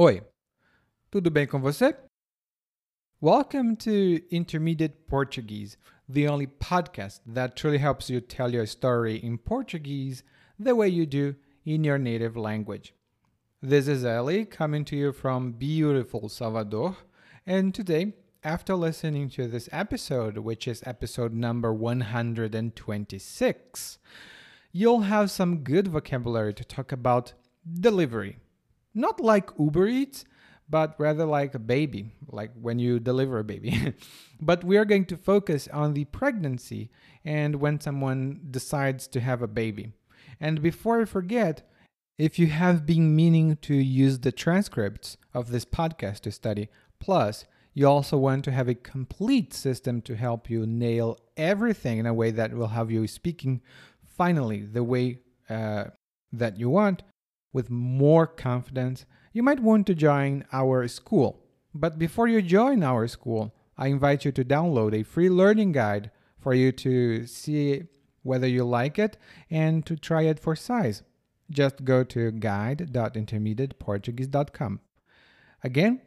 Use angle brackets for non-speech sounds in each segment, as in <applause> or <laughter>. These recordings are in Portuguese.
Oi, tudo bem com você? Welcome to Intermediate Portuguese, the only podcast that truly helps you tell your story in Portuguese the way you do in your native language. This is Ellie coming to you from beautiful Salvador, and today, after listening to this episode, which is episode number 126, you'll have some good vocabulary to talk about delivery not like Uber Eats, but rather like a baby, like when you deliver a baby. <laughs> but we are going to focus on the pregnancy and when someone decides to have a baby. And before I forget, if you have been meaning to use the transcripts of this podcast to study, plus you also want to have a complete system to help you nail everything in a way that will have you speaking finally the way uh, that you want, with more confidence, you might want to join our school. But before you join our school, I invite you to download a free learning guide for you to see whether you like it and to try it for size. Just go to guide.intermediateportuguese.com. Again,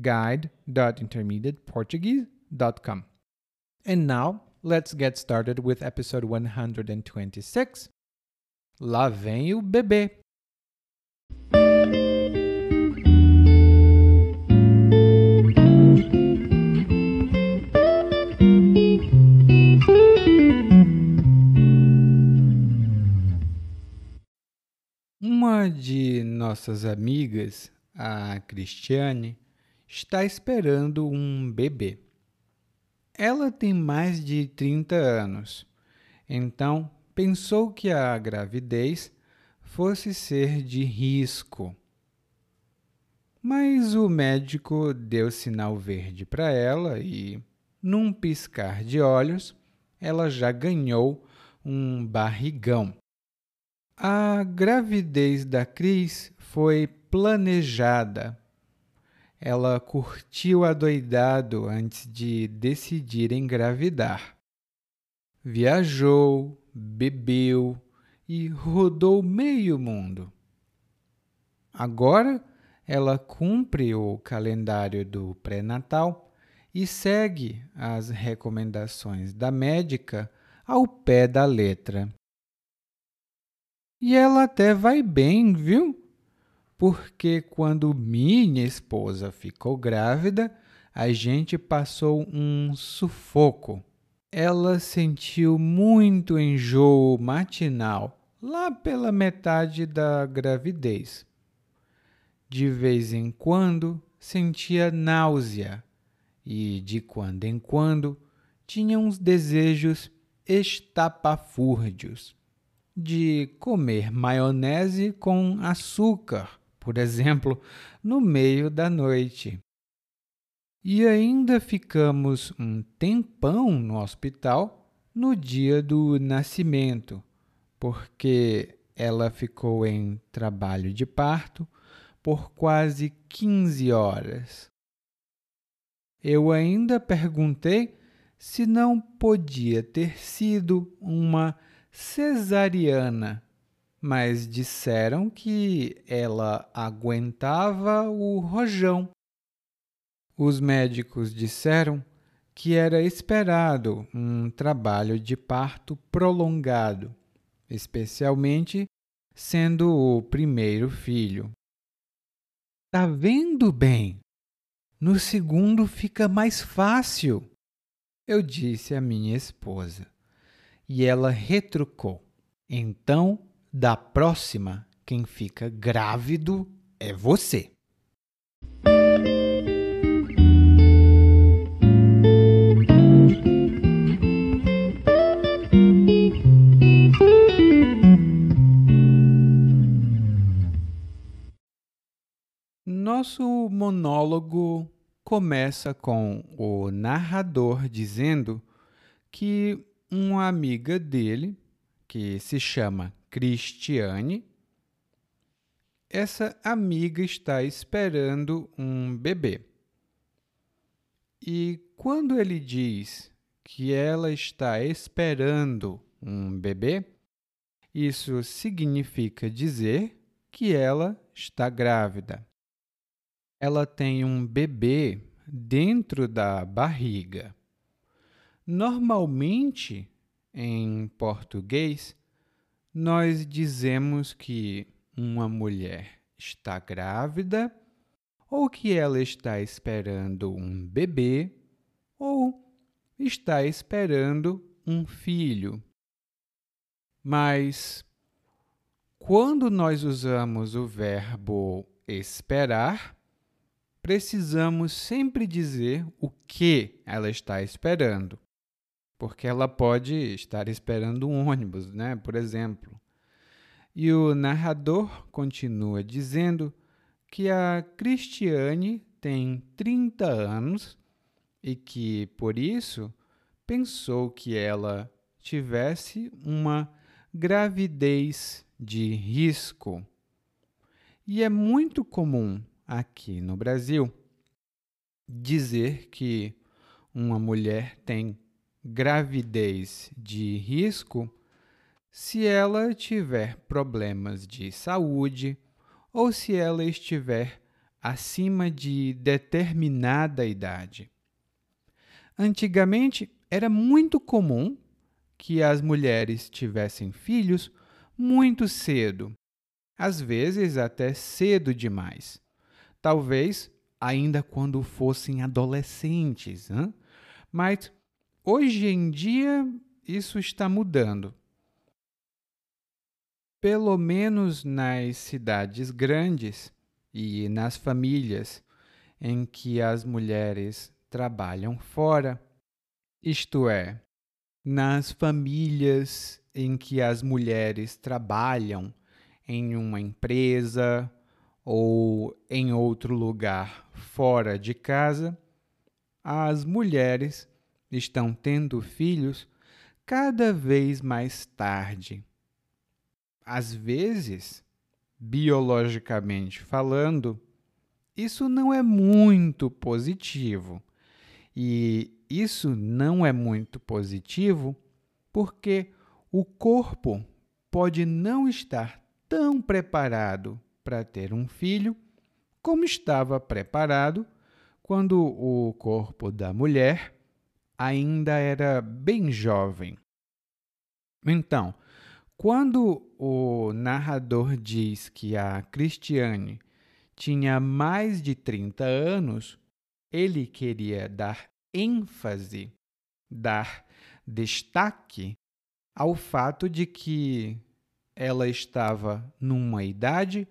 guide.intermediateportuguese.com. And now, let's get started with episode 126. Lá vem o bebê. Uma de nossas amigas, a Cristiane, está esperando um bebê. Ela tem mais de 30 anos, então pensou que a gravidez fosse ser de risco. Mas o médico deu sinal verde para ela e, num piscar de olhos, ela já ganhou um barrigão. A gravidez da Cris foi planejada. Ela curtiu adoidado antes de decidir engravidar. Viajou, bebeu e rodou meio mundo. Agora ela cumpre o calendário do pré-natal e segue as recomendações da médica ao pé da letra. E ela até vai bem, viu? Porque quando minha esposa ficou grávida, a gente passou um sufoco. Ela sentiu muito enjoo matinal lá pela metade da gravidez. De vez em quando sentia náusea e, de quando em quando, tinha uns desejos estapafúrdios de comer maionese com açúcar, por exemplo, no meio da noite. E ainda ficamos um tempão no hospital no dia do nascimento, porque ela ficou em trabalho de parto por quase 15 horas. Eu ainda perguntei se não podia ter sido uma cesariana, mas disseram que ela aguentava o rojão. Os médicos disseram que era esperado um trabalho de parto prolongado, especialmente sendo o primeiro filho. Tá vendo bem? No segundo fica mais fácil, eu disse à minha esposa e ela retrucou. Então, da próxima, quem fica grávido é você. Monólogo começa com o narrador dizendo que uma amiga dele, que se chama Cristiane. Essa amiga está esperando um bebê. E quando ele diz que ela está esperando um bebê, isso significa dizer que ela está grávida. Ela tem um bebê dentro da barriga. Normalmente, em português, nós dizemos que uma mulher está grávida ou que ela está esperando um bebê ou está esperando um filho. Mas quando nós usamos o verbo esperar, precisamos sempre dizer o que ela está esperando. Porque ela pode estar esperando um ônibus, né? Por exemplo. E o narrador continua dizendo que a Cristiane tem 30 anos e que, por isso, pensou que ela tivesse uma gravidez de risco. E é muito comum aqui no Brasil dizer que uma mulher tem gravidez de risco se ela tiver problemas de saúde ou se ela estiver acima de determinada idade. Antigamente era muito comum que as mulheres tivessem filhos muito cedo, às vezes até cedo demais. Talvez ainda quando fossem adolescentes, hein? mas hoje em dia isso está mudando. Pelo menos nas cidades grandes e nas famílias em que as mulheres trabalham fora, isto é, nas famílias em que as mulheres trabalham em uma empresa ou em outro lugar fora de casa, as mulheres estão tendo filhos cada vez mais tarde. Às vezes, biologicamente falando, isso não é muito positivo. E isso não é muito positivo porque o corpo pode não estar tão preparado para ter um filho como estava preparado quando o corpo da mulher ainda era bem jovem. Então, quando o narrador diz que a Cristiane tinha mais de 30 anos, ele queria dar ênfase, dar destaque ao fato de que ela estava numa idade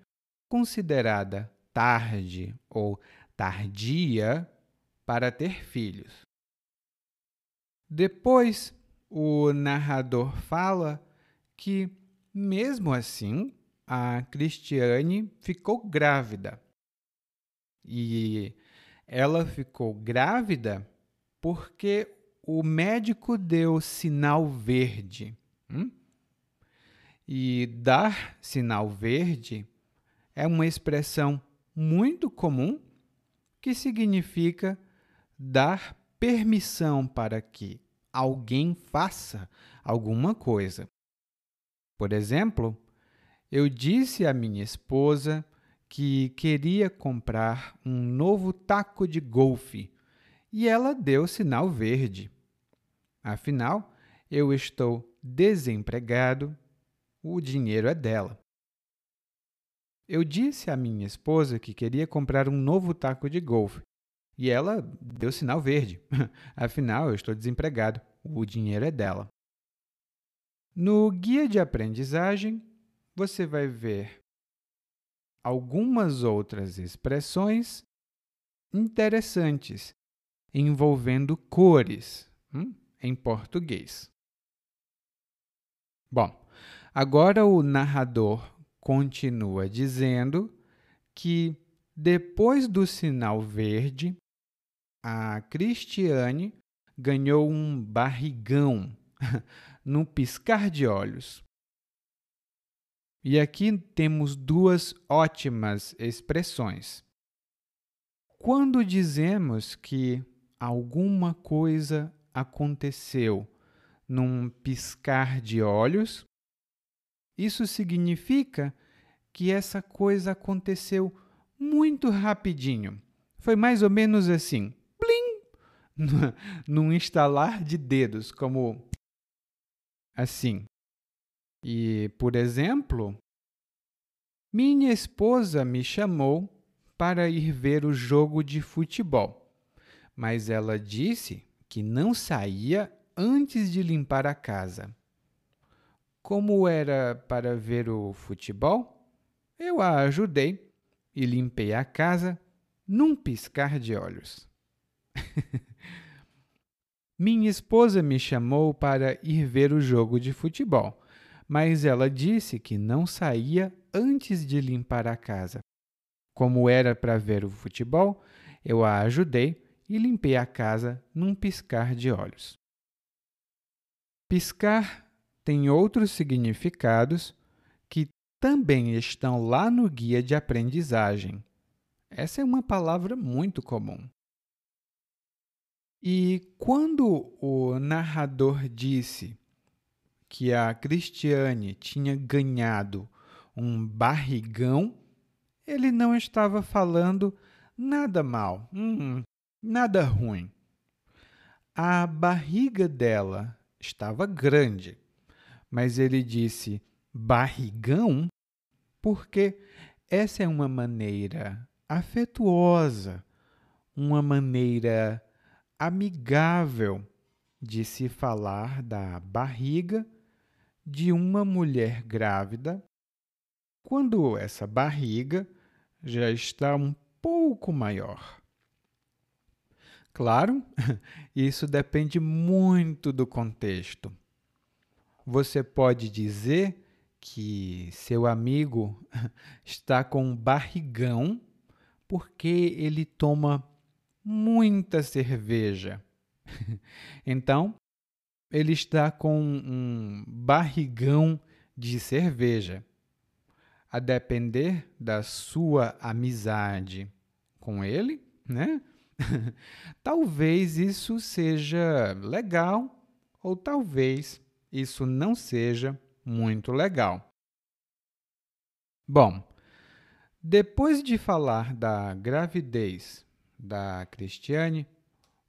considerada tarde ou tardia para ter filhos. Depois, o narrador fala que, mesmo assim, a Cristiane ficou grávida. E ela ficou grávida porque o médico deu sinal verde. Hum? E dar sinal verde é uma expressão muito comum que significa dar permissão para que alguém faça alguma coisa. Por exemplo, eu disse à minha esposa que queria comprar um novo taco de golfe e ela deu sinal verde. Afinal, eu estou desempregado, o dinheiro é dela. Eu disse à minha esposa que queria comprar um novo taco de golfe e ela deu sinal verde. <laughs> Afinal, eu estou desempregado, o dinheiro é dela. No guia de aprendizagem, você vai ver algumas outras expressões interessantes envolvendo cores hum, em português. Bom, agora o narrador continua dizendo que depois do sinal verde, a Cristiane ganhou um barrigão <laughs> num piscar de olhos. E aqui temos duas ótimas expressões. Quando dizemos que alguma coisa aconteceu num piscar de olhos, isso significa que essa coisa aconteceu muito rapidinho. Foi mais ou menos assim, blim, num instalar de dedos, como assim. E, por exemplo, minha esposa me chamou para ir ver o jogo de futebol, mas ela disse que não saía antes de limpar a casa. Como era para ver o futebol, eu a ajudei e limpei a casa num piscar de olhos. <laughs> Minha esposa me chamou para ir ver o jogo de futebol, mas ela disse que não saía antes de limpar a casa. Como era para ver o futebol, eu a ajudei e limpei a casa num piscar de olhos. Piscar tem outros significados que também estão lá no guia de aprendizagem. Essa é uma palavra muito comum. E quando o narrador disse que a Cristiane tinha ganhado um barrigão, ele não estava falando nada mal, hum, nada ruim. A barriga dela estava grande, mas ele disse barrigão porque essa é uma maneira afetuosa, uma maneira amigável de se falar da barriga de uma mulher grávida quando essa barriga já está um pouco maior. Claro, <laughs> isso depende muito do contexto. Você pode dizer que seu amigo <laughs> está com um barrigão porque ele toma muita cerveja. <laughs> Então, ele está com um barrigão de cerveja a depender da sua amizade com ele, né? <laughs> talvez isso seja legal ou talvez isso não seja muito legal. Bom, depois de falar da gravidez da Cristiane,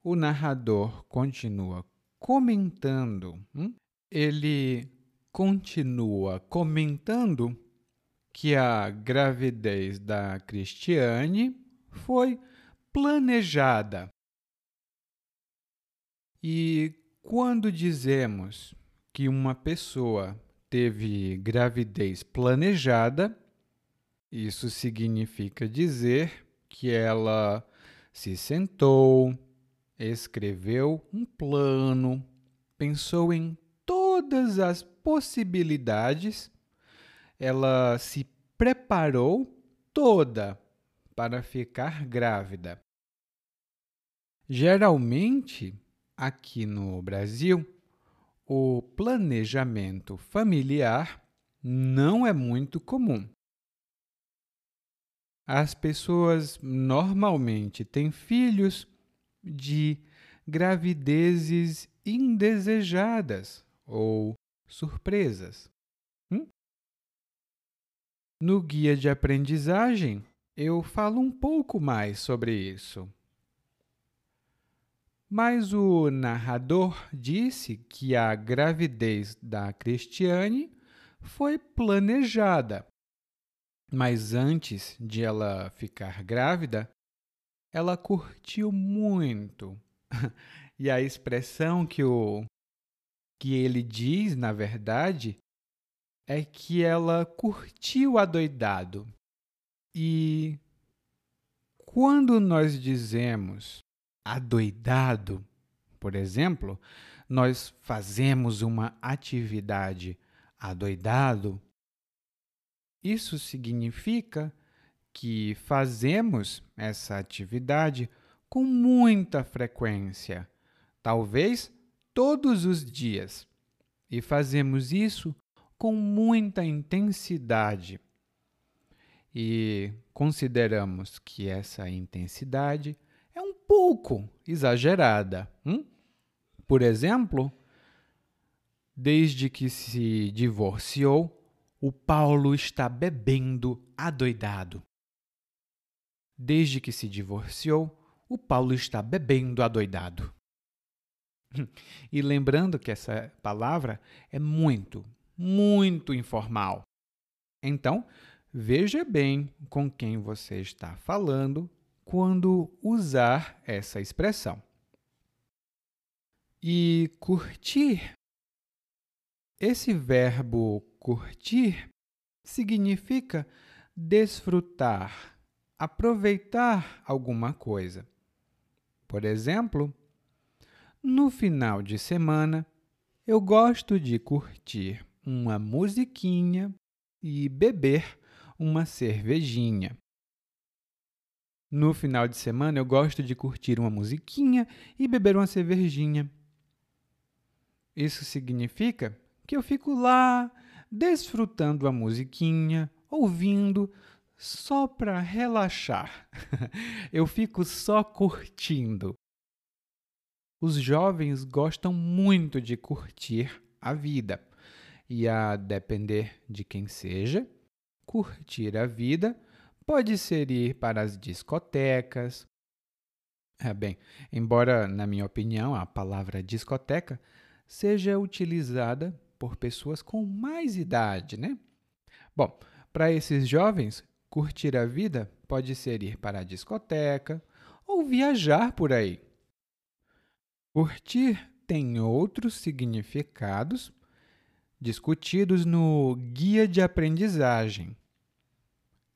o narrador continua comentando. Hum? Ele continua comentando que a gravidez da Cristiane foi planejada. E quando dizemos que uma pessoa teve gravidez planejada, isso significa dizer que ela se sentou, escreveu um plano, pensou em todas as possibilidades ela se preparou toda para ficar grávida. Geralmente, aqui no Brasil, o planejamento familiar não é muito comum. As pessoas normalmente têm filhos de gravidezes indesejadas ou surpresas. No guia de aprendizagem, eu falo um pouco mais sobre isso. Mas o narrador disse que a gravidez da Cristiane foi planejada. Mas antes de ela ficar grávida, ela curtiu muito. <laughs> e a expressão que, o, que ele diz, na verdade, é que ela curtiu adoidado. E quando nós dizemos adoidado, por exemplo, nós fazemos uma atividade adoidado, isso significa que fazemos essa atividade com muita frequência, talvez todos os dias, e fazemos isso com muita intensidade. E consideramos que essa intensidade pouco exagerada. Hum? Por exemplo, desde que se divorciou, o Paulo está bebendo adoidado. Desde que se divorciou, o Paulo está bebendo adoidado. <laughs> E lembrando que essa palavra é muito, muito informal. Então, veja bem com quem você está falando quando usar essa expressão. E curtir. Esse verbo curtir significa desfrutar, aproveitar alguma coisa. Por exemplo, no final de semana, eu gosto de curtir uma musiquinha e beber uma cervejinha. No final de semana, eu gosto de curtir uma musiquinha e beber uma cervejinha. Isso significa que eu fico lá desfrutando a musiquinha, ouvindo, só para relaxar. <laughs> eu fico só curtindo. Os jovens gostam muito de curtir a vida. E a depender de quem seja, curtir a vida pode ser ir para as discotecas. É, bem, embora, na minha opinião, a palavra discoteca seja utilizada por pessoas com mais idade, né? Bom, para esses jovens, curtir a vida pode ser ir para a discoteca ou viajar por aí. Curtir tem outros significados discutidos no Guia de Aprendizagem.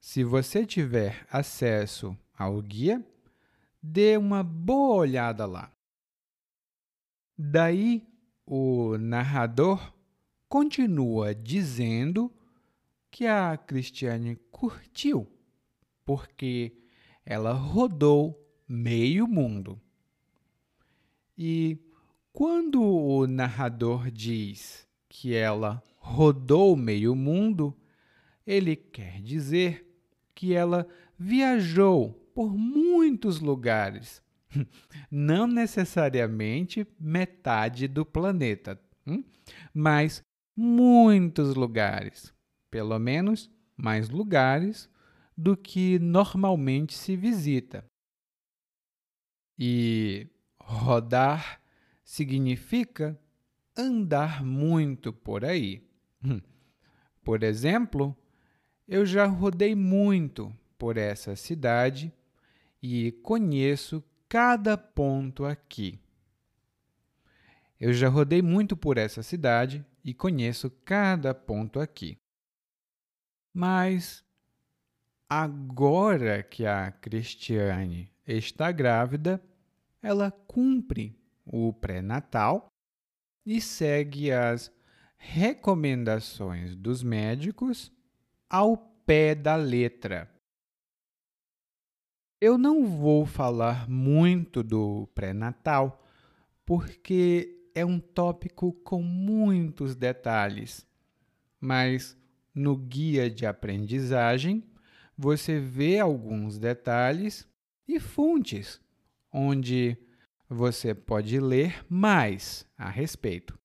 Se você tiver acesso ao guia, dê uma boa olhada lá. Daí, o narrador continua dizendo que a Cristiane curtiu, porque ela rodou meio mundo. E quando o narrador diz que ela rodou meio mundo, ele quer dizer que ela viajou por muitos lugares, <laughs> não necessariamente metade do planeta, hum? mas muitos lugares, pelo menos mais lugares do que normalmente se visita. E Rodar significa andar muito por aí. Hum. Por exemplo, eu já rodei muito por essa cidade e conheço cada ponto aqui. Eu já rodei muito por essa cidade e conheço cada ponto aqui. Mas agora que a Cristiane está grávida, ela cumpre o pré-natal e segue as recomendações dos médicos ao pé da letra. Eu não vou falar muito do pré-natal, porque é um tópico com muitos detalhes, mas no guia de aprendizagem você vê alguns detalhes e fontes onde você pode ler mais a respeito.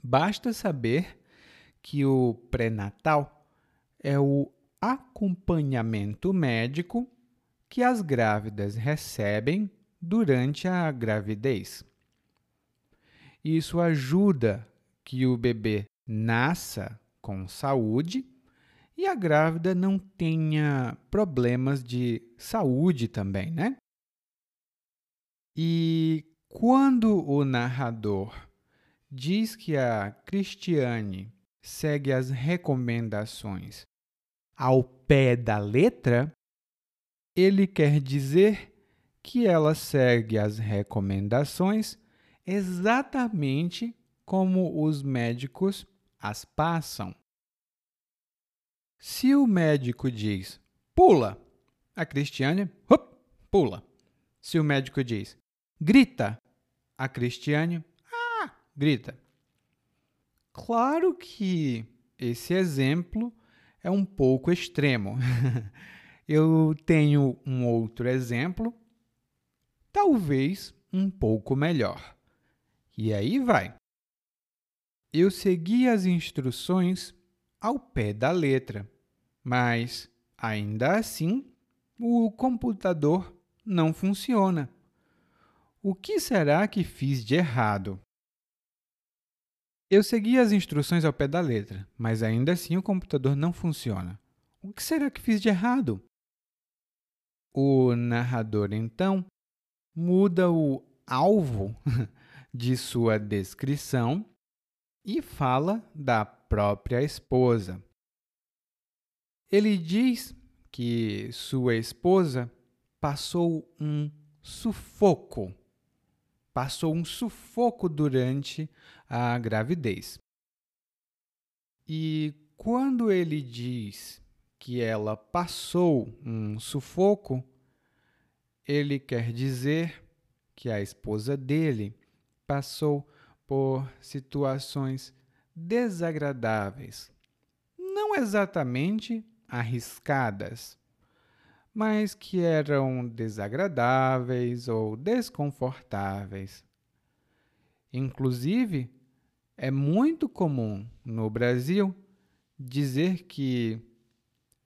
Basta saber que o pré-natal é o acompanhamento médico que as grávidas recebem durante a gravidez. Isso ajuda que o bebê nasça com saúde e a grávida não tenha problemas de saúde também, né? E quando o narrador diz que a Cristiane segue as recomendações ao pé da letra, ele quer dizer que ela segue as recomendações exatamente como os médicos as passam. Se o médico diz pula, a Cristiane hup, pula. Se o médico diz Grita! A Cristiane, ah, grita. Claro que esse exemplo é um pouco extremo. <laughs> Eu tenho um outro exemplo, talvez um pouco melhor. E aí vai. Eu segui as instruções ao pé da letra, mas ainda assim o computador não funciona. O que será que fiz de errado? Eu segui as instruções ao pé da letra, mas ainda assim o computador não funciona. O que será que fiz de errado? O narrador, então, muda o alvo <laughs> de sua descrição e fala da própria esposa. Ele diz que sua esposa passou um sufoco passou um sufoco durante a gravidez. E quando ele diz que ela passou um sufoco, ele quer dizer que a esposa dele passou por situações desagradáveis, não exatamente arriscadas, mas que eram desagradáveis ou desconfortáveis. Inclusive, é muito comum no Brasil dizer que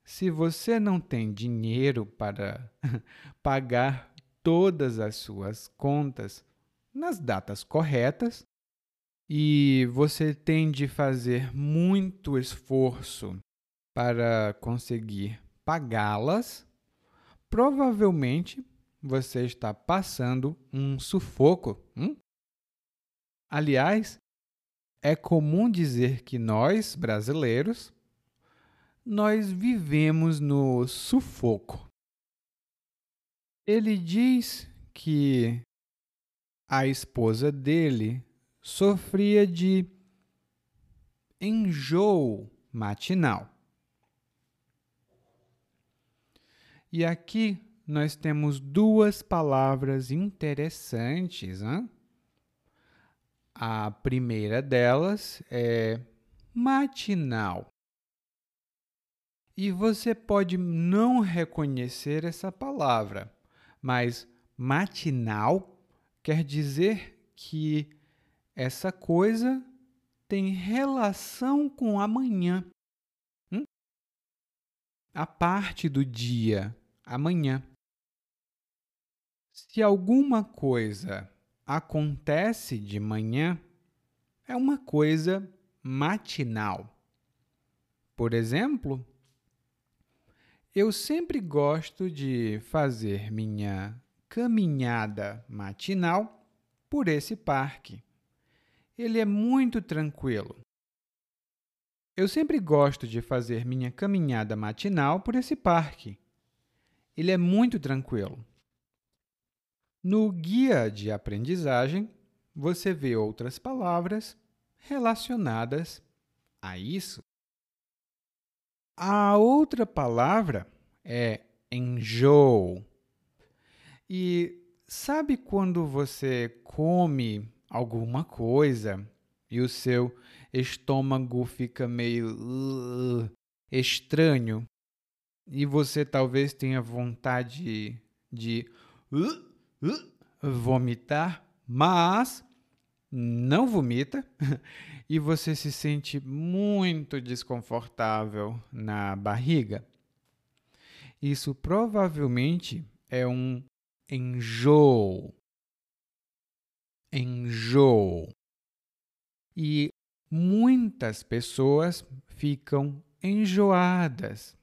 se você não tem dinheiro para <laughs> pagar todas as suas contas nas datas corretas e você tem de fazer muito esforço para conseguir pagá-las, provavelmente você está passando um sufoco. Hum? Aliás, é comum dizer que nós, brasileiros, nós vivemos no sufoco. Ele diz que a esposa dele sofria de enjoo matinal. E aqui nós temos duas palavras interessantes. Hein? A primeira delas é matinal. E você pode não reconhecer essa palavra, mas matinal quer dizer que essa coisa tem relação com amanhã. Hum? A parte do dia amanhã. Se alguma coisa acontece de manhã, é uma coisa matinal. Por exemplo, eu sempre gosto de fazer minha caminhada matinal por esse parque. Ele é muito tranquilo. Eu sempre gosto de fazer minha caminhada matinal por esse parque ele é muito tranquilo. No guia de aprendizagem, você vê outras palavras relacionadas a isso. A outra palavra é enjoo. E sabe quando você come alguma coisa e o seu estômago fica meio uh, estranho? E você talvez tenha vontade de uh, uh, vomitar, mas não vomita <laughs> e você se sente muito desconfortável na barriga. Isso provavelmente é um enjoo. Enjoo. E muitas pessoas ficam enjoadas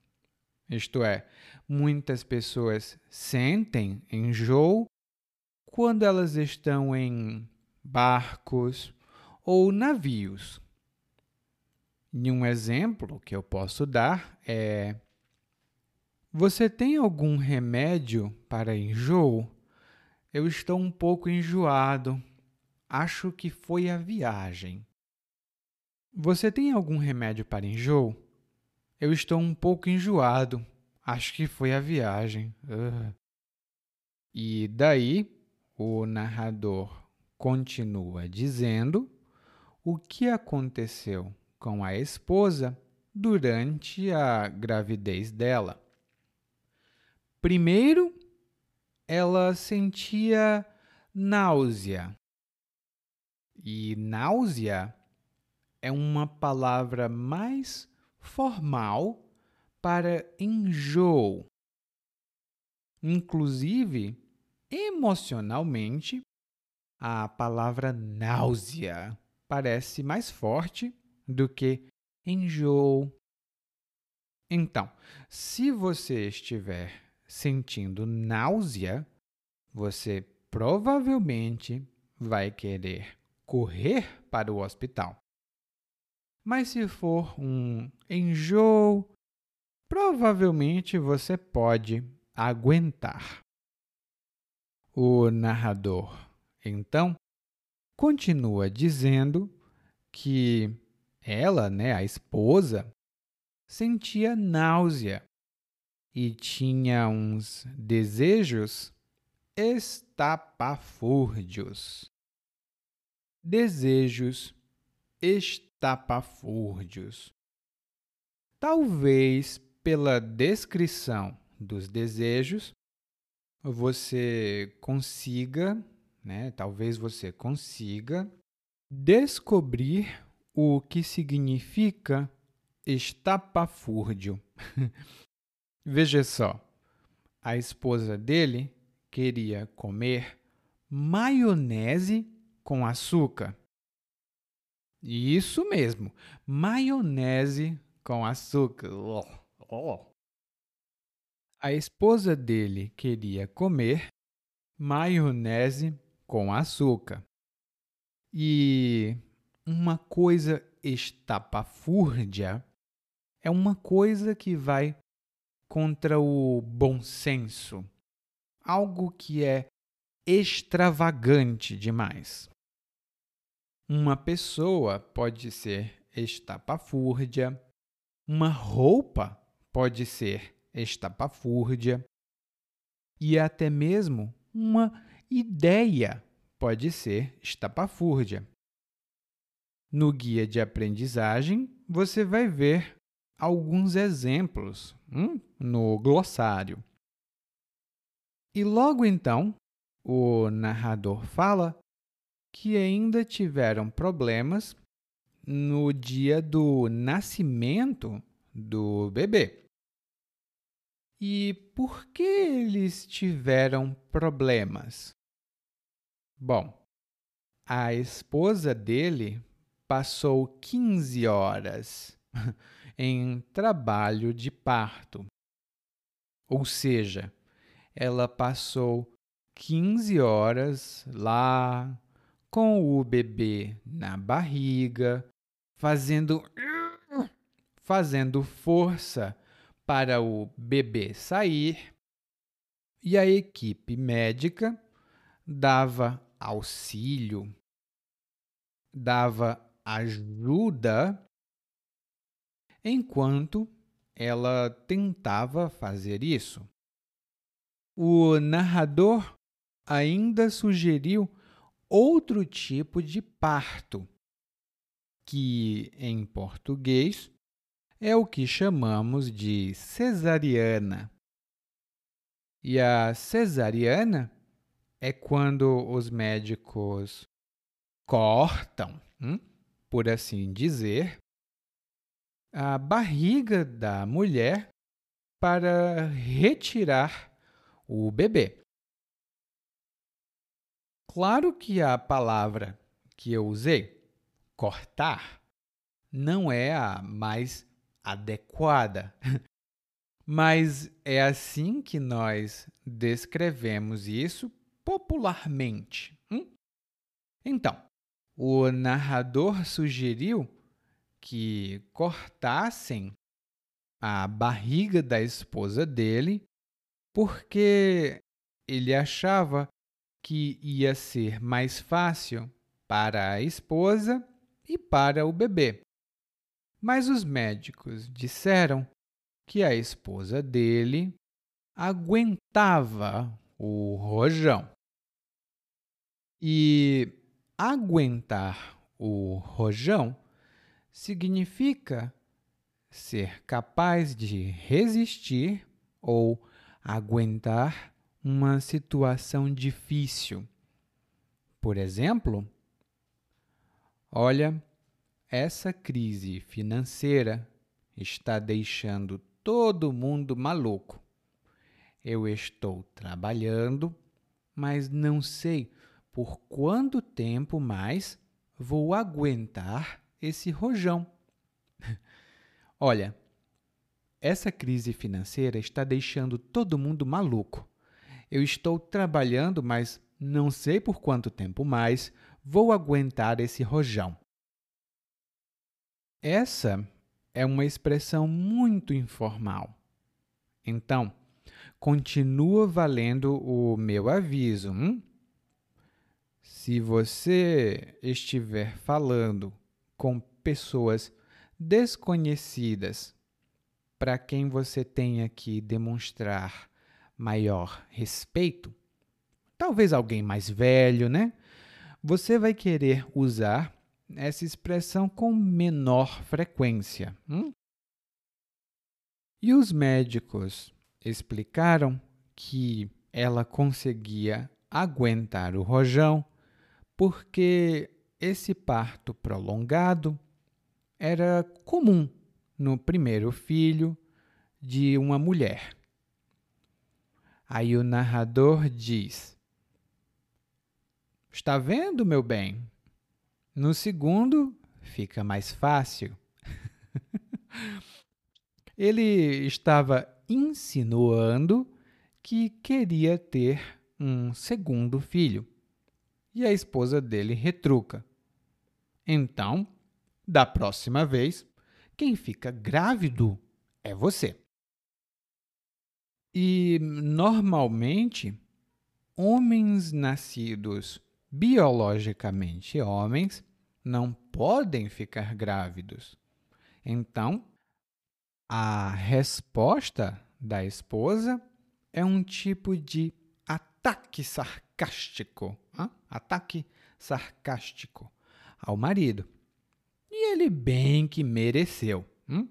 isto é, muitas pessoas sentem enjoo quando elas estão em barcos ou navios. E um exemplo que eu posso dar é: Você tem algum remédio para enjoo? Eu estou um pouco enjoado. Acho que foi a viagem. Você tem algum remédio para enjoo? Eu estou um pouco enjoado. Acho que foi a viagem. Uh. E daí o narrador continua dizendo o que aconteceu com a esposa durante a gravidez dela. Primeiro, ela sentia náusea. E náusea é uma palavra mais formal para enjoo. Inclusive, emocionalmente, a palavra náusea parece mais forte do que enjoo. Então, se você estiver sentindo náusea, você provavelmente vai querer correr para o hospital. Mas se for um enjoo, provavelmente você pode aguentar. O narrador, então, continua dizendo que ela, né, a esposa, sentia náusea e tinha uns desejos estapafúrdios. Desejos estapafúrdios. Talvez pela descrição dos desejos você consiga, né, talvez você consiga descobrir o que significa estapafúrdio. <laughs> Veja só, a esposa dele queria comer maionese com açúcar. Isso mesmo, maionese com açúcar. Oh, oh. A esposa dele queria comer maionese com açúcar. E uma coisa estapafúrdia é uma coisa que vai contra o bom senso, algo que é extravagante demais. Uma pessoa pode ser estapafúrdia, uma roupa pode ser estapafúrdia e até mesmo uma ideia pode ser estapafúrdia. No guia de aprendizagem, você vai ver alguns exemplos hum, no glossário. E logo então, o narrador fala que ainda tiveram problemas no dia do nascimento do bebê. E por que eles tiveram problemas? Bom, a esposa dele passou 15 horas <laughs> em trabalho de parto. Ou seja, ela passou 15 horas lá com o bebê na barriga, fazendo fazendo força para o bebê sair. E a equipe médica dava auxílio, dava ajuda enquanto ela tentava fazer isso. O narrador ainda sugeriu outro tipo de parto, que em português é o que chamamos de cesariana. E a cesariana é quando os médicos cortam, hum, por assim dizer, a barriga da mulher para retirar o bebê. Claro que a palavra que eu usei, cortar, não é a mais adequada, <laughs> mas é assim que nós descrevemos isso popularmente. Hum? Então, o narrador sugeriu que cortassem a barriga da esposa dele, porque ele achava que ia ser mais fácil para a esposa e para o bebê. Mas os médicos disseram que a esposa dele aguentava o rojão. E aguentar o rojão significa ser capaz de resistir ou aguentar uma situação difícil. Por exemplo, olha, essa crise financeira está deixando todo mundo maluco. Eu estou trabalhando, mas não sei por quanto tempo mais vou aguentar esse rojão. <laughs> Olha, essa crise financeira está deixando todo mundo maluco. Eu estou trabalhando, mas não sei por quanto tempo mais vou aguentar esse rojão. Essa é uma expressão muito informal. Então, continua valendo o meu aviso. Hum? Se você estiver falando com pessoas desconhecidas para quem você tenha que demonstrar maior respeito, talvez alguém mais velho, né? Você vai querer usar essa expressão com menor frequência. Hum? E os médicos explicaram que ela conseguia aguentar o rojão porque esse parto prolongado era comum no primeiro filho de uma mulher. Aí o narrador diz: Está vendo, meu bem? No segundo, fica mais fácil. <laughs> Ele estava insinuando que queria ter um segundo filho. E a esposa dele retruca. Então, da próxima vez, quem fica grávido é você. E normalmente, homens nascidos biologicamente homens não podem ficar grávidos. Então, a resposta da esposa é um tipo de ataque sarcástico, hein? ataque sarcástico ao marido. E ele bem que mereceu. Hein?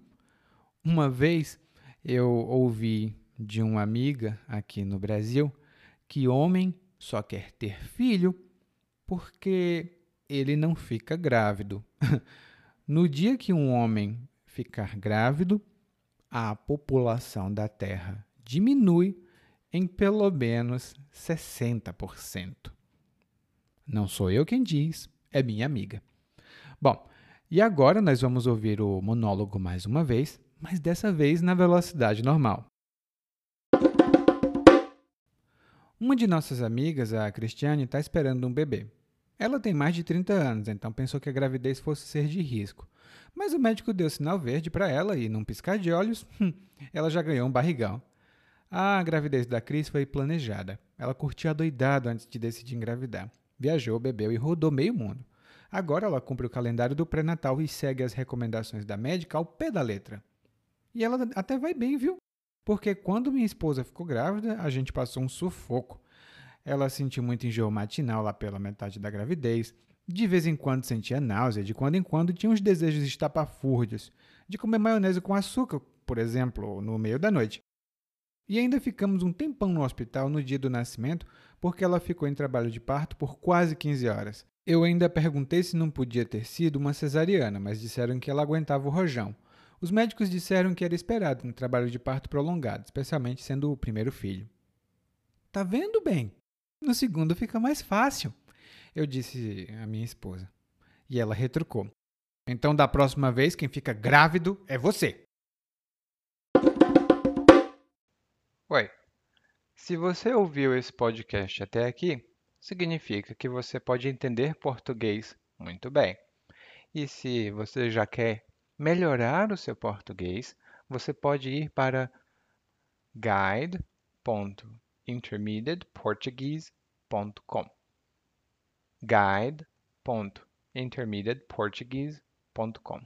Uma vez eu ouvi de uma amiga aqui no Brasil que homem só quer ter filho porque ele não fica grávido. <laughs> no dia que um homem ficar grávido, a população da Terra diminui em pelo menos 60%. Não sou eu quem diz, é minha amiga. Bom, e agora nós vamos ouvir o monólogo mais uma vez, mas dessa vez na velocidade normal. Uma de nossas amigas, a Cristiane, está esperando um bebê. Ela tem mais de 30 anos, então pensou que a gravidez fosse ser de risco. Mas o médico deu sinal verde para ela e, num piscar de olhos, hum, ela já ganhou um barrigão. A gravidez da Cris foi planejada. Ela curtiu adoidado antes de decidir engravidar. Viajou, bebeu e rodou meio mundo. Agora ela cumpre o calendário do pré-natal e segue as recomendações da médica ao pé da letra. E ela até vai bem, viu? Porque quando minha esposa ficou grávida, a gente passou um sufoco. Ela sentiu muito enjoo matinal lá pela metade da gravidez. De vez em quando sentia náusea, de quando em quando tinha uns desejos estapafúrdios, de comer maionese com açúcar, por exemplo, no meio da noite. E ainda ficamos um tempão no hospital no dia do nascimento, porque ela ficou em trabalho de parto por quase 15 horas. Eu ainda perguntei se não podia ter sido uma cesariana, mas disseram que ela aguentava o rojão. Os médicos disseram que era esperado um trabalho de parto prolongado, especialmente sendo o primeiro filho. Tá vendo bem? No segundo fica mais fácil, eu disse à minha esposa. E ela retrucou. Então, da próxima vez, quem fica grávido é você. Oi. Se você ouviu esse podcast até aqui, significa que você pode entender português muito bem. E se você já quer melhorar o seu português, você pode ir para guide.intermediateportuguese.com guide.intermediateportuguese.com.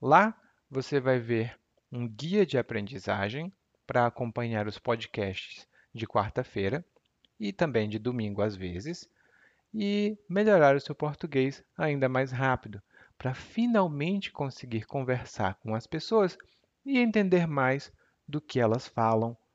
Lá você vai ver um guia de aprendizagem para acompanhar os podcasts de quarta-feira e também de domingo às vezes e melhorar o seu português ainda mais rápido para finalmente conseguir conversar com as pessoas e entender mais do que elas falam